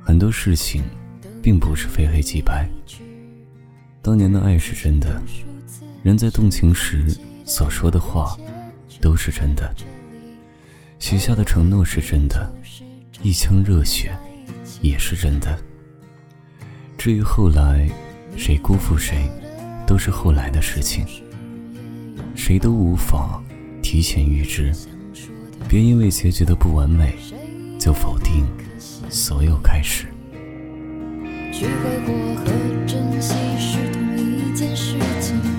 很多事情并不是非黑即白。当年的爱是真的，人在动情时所说的话都是真的，许下的承诺是真的，一腔热血也是真的。至于后来谁辜负谁，都是后来的事情，谁都无法提前预知。别因为结局的不完美，就否定所有开始。学会过和珍惜是同一件事情。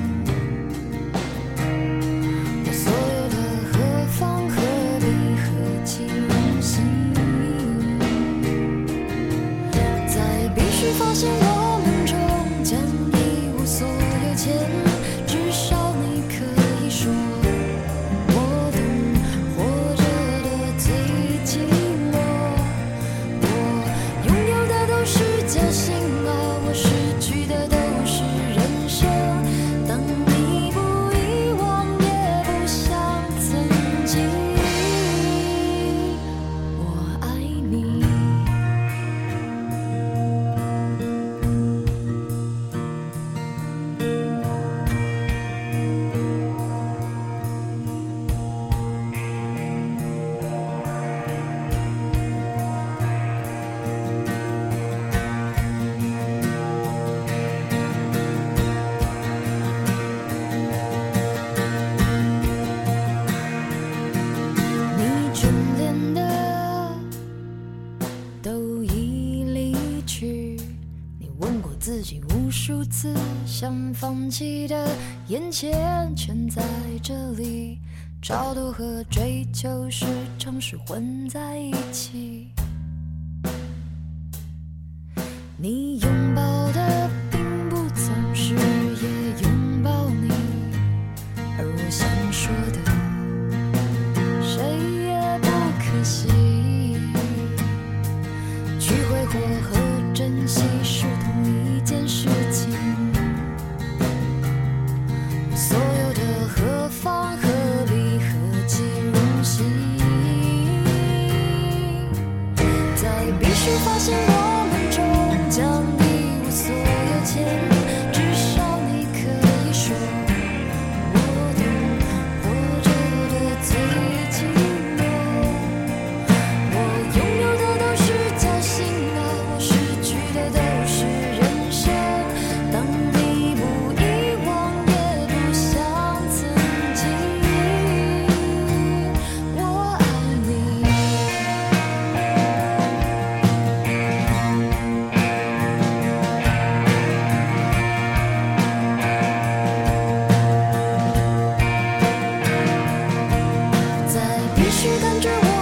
曾经，问过自己无数次，想放弃的眼前全在这里，超度和追求时常是混在一起。你拥抱的并不总是也拥抱你，而我想说的。谁也不可惜。去挥霍和珍惜是也许感觉我